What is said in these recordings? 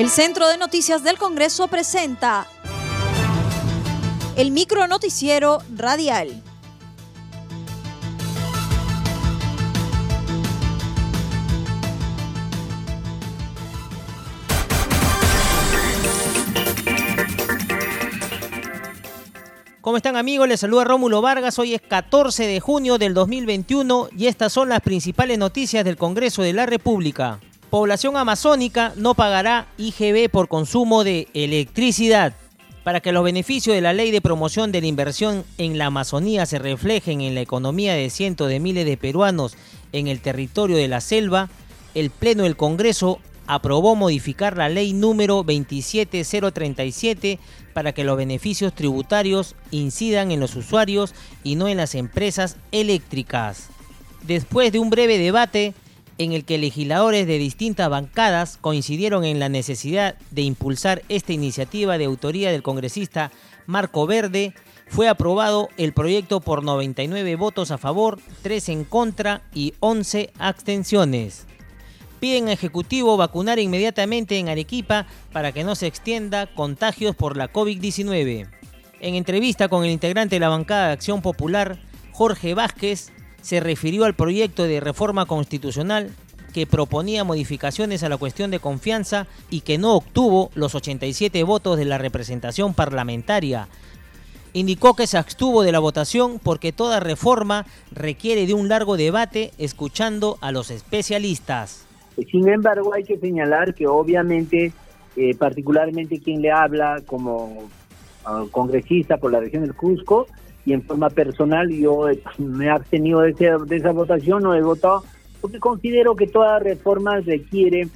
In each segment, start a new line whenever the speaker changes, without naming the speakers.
El Centro de Noticias del Congreso presenta el micro noticiero radial.
¿Cómo están amigos? Les saluda Rómulo Vargas. Hoy es 14 de junio del 2021 y estas son las principales noticias del Congreso de la República. Población amazónica no pagará IGB por consumo de electricidad. Para que los beneficios de la ley de promoción de la inversión en la Amazonía se reflejen en la economía de cientos de miles de peruanos en el territorio de la selva, el Pleno del Congreso aprobó modificar la ley número 27037 para que los beneficios tributarios incidan en los usuarios y no en las empresas eléctricas. Después de un breve debate, en el que legisladores de distintas bancadas coincidieron en la necesidad de impulsar esta iniciativa de autoría del congresista Marco Verde, fue aprobado el proyecto por 99 votos a favor, 3 en contra y 11 abstenciones. Piden al Ejecutivo vacunar inmediatamente en Arequipa para que no se extienda contagios por la COVID-19. En entrevista con el integrante de la bancada de Acción Popular, Jorge Vázquez, se refirió al proyecto de reforma constitucional que proponía modificaciones a la cuestión de confianza y que no obtuvo los 87 votos de la representación parlamentaria. Indicó que se abstuvo de la votación porque toda reforma requiere de un largo debate escuchando a los especialistas.
Sin embargo, hay que señalar que obviamente, eh, particularmente quien le habla como uh, congresista por la región del Cusco, en forma personal yo me he abstenido de, esa votación, no he votado, porque considero que toda reforma requiere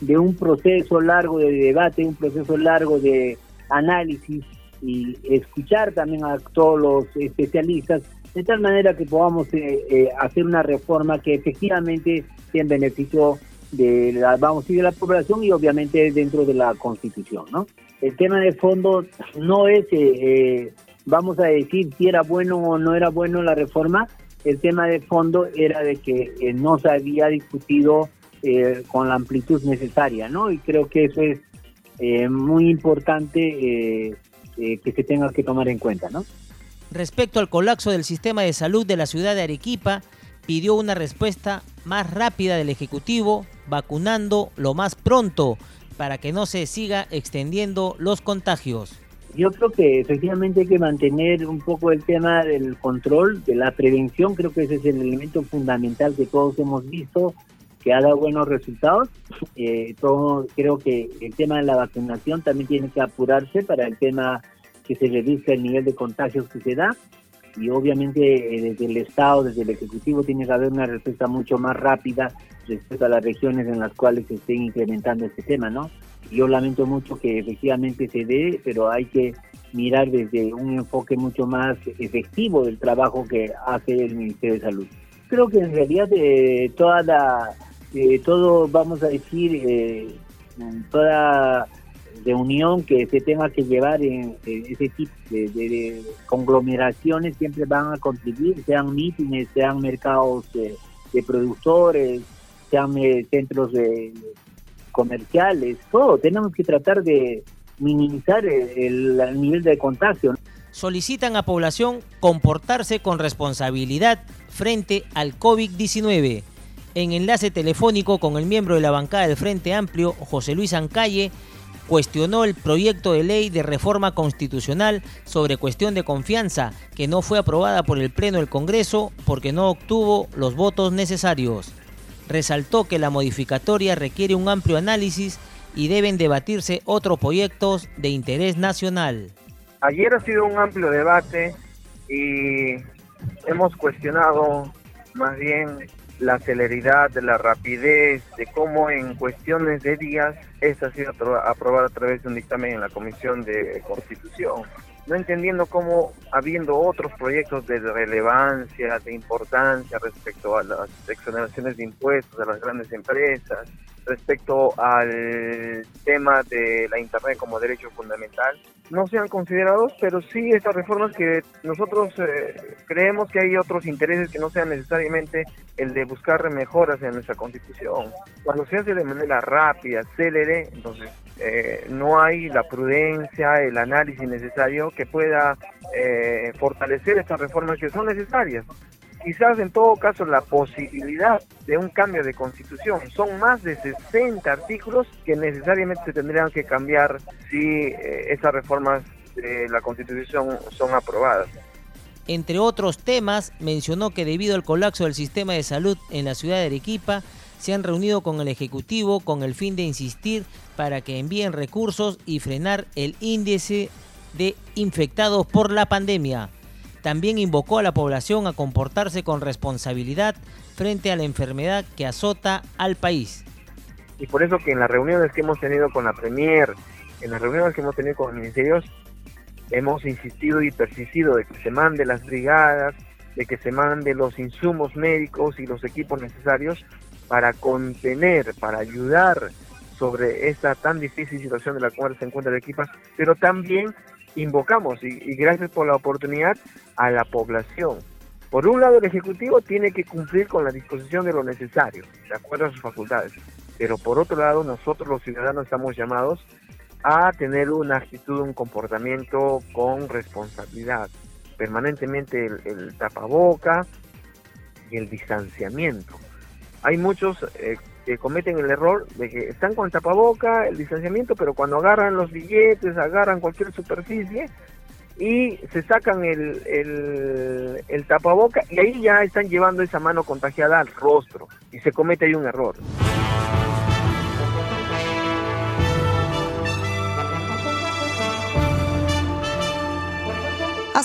de un proceso largo de debate, un proceso largo de análisis y escuchar también a todos los especialistas, de tal manera que podamos eh, eh, hacer una reforma que efectivamente sea en beneficio de la, vamos a de la población y obviamente dentro de la Constitución, ¿no? El tema de fondo no es eh, vamos a decir si era bueno o no era bueno la reforma, el tema de fondo era de que eh, no se había discutido eh, con la amplitud necesaria, ¿no? Y creo que eso es eh, muy importante que se tenga que tomar en cuenta, ¿no?
Respecto al colapso del sistema de salud de la ciudad de Arequipa, pidió una respuesta más rápida del Ejecutivo, vacunando lo más pronto para que no se siga extendiendo los contagios.
Yo creo que efectivamente hay que mantener un poco el tema del control, de la prevención, creo que ese es el elemento fundamental que todos hemos visto, que ha dado buenos resultados. Eh, todo, creo que el tema de la vacunación también tiene que apurarse para el tema que se reduzca el nivel de contagios que se da. Y obviamente eh, desde el Estado, desde el Ejecutivo, tiene que haber una respuesta mucho más rápida respecto a las regiones en las cuales se esté incrementando este tema, ¿no? Yo lamento mucho que efectivamente se dé, pero hay que mirar desde un enfoque mucho más efectivo del trabajo que hace el Ministerio de Salud. Creo que en realidad eh, toda la, eh, todo, vamos a decir, eh, toda reunión que se tenga que llevar en, ese tipo de, conglomeraciones siempre van a contribuir, sean mítines, sean mercados de productores, sean centros de comerciales, todo. Tenemos que tratar de minimizar el, nivel de contagio.
Solicitan a población comportarse con responsabilidad frente al COVID-19. En enlace telefónico con el miembro de la bancada del Frente Amplio, José Luis Ancalle, cuestionó el proyecto de ley de reforma constitucional sobre cuestión de confianza que no fue aprobada por el Pleno del Congreso porque no obtuvo los votos necesarios resaltó que la modificatoria requiere un amplio análisis y deben debatirse otros proyectos de interés nacional.
Ayer ha sido un amplio debate y hemos cuestionado más bien la celeridad, la rapidez, de cómo en cuestiones de días esta ha sido aprobada a través de un dictamen en la Comisión de Constitución no entendiendo cómo, habiendo otros proyectos de relevancia, de importancia respecto a las exoneraciones de impuestos de las grandes empresas, respecto al tema de la Internet como derecho fundamental no sean considerados, pero sí estas reformas que nosotros eh, creemos que hay otros intereses que no sean necesariamente el de buscar mejoras en nuestra constitución. Cuando se hace de manera rápida, célere, entonces eh, no hay la prudencia, el análisis necesario que pueda eh, fortalecer estas reformas que son necesarias quizás en todo caso la posibilidad de un cambio de constitución. Son más de 60 artículos que necesariamente se tendrían que cambiar si eh, esas reformas de la constitución son aprobadas.
Entre otros temas, mencionó que debido al colapso del sistema de salud en la ciudad de Arequipa, se han reunido con el Ejecutivo con el fin de insistir para que envíen recursos y frenar el índice de infectados por la pandemia. También invocó a la población a comportarse con responsabilidad frente a la enfermedad que azota al país.
Y por eso que en las reuniones que hemos tenido con la Premier, en las reuniones que hemos tenido con los ministerios, hemos insistido y persistido de que se mande las brigadas, de que se mande los insumos médicos y los equipos necesarios para contener, para ayudar sobre esta tan difícil situación de la cual se encuentra el equipo, pero también invocamos, y, gracias por la oportunidad, a la población. Por un lado, el Ejecutivo tiene que cumplir con la disposición de lo necesario, de acuerdo a sus facultades, pero por otro lado, nosotros los ciudadanos estamos llamados a tener una actitud, un comportamiento con responsabilidad. Permanentemente el, el tapaboca y el distanciamiento. Hay muchos eh, que cometen el error de que están con el tapaboca, el distanciamiento, pero cuando agarran los billetes, agarran cualquier superficie y se sacan el, el, el tapaboca y ahí ya están llevando esa mano contagiada al rostro y se comete ahí un error.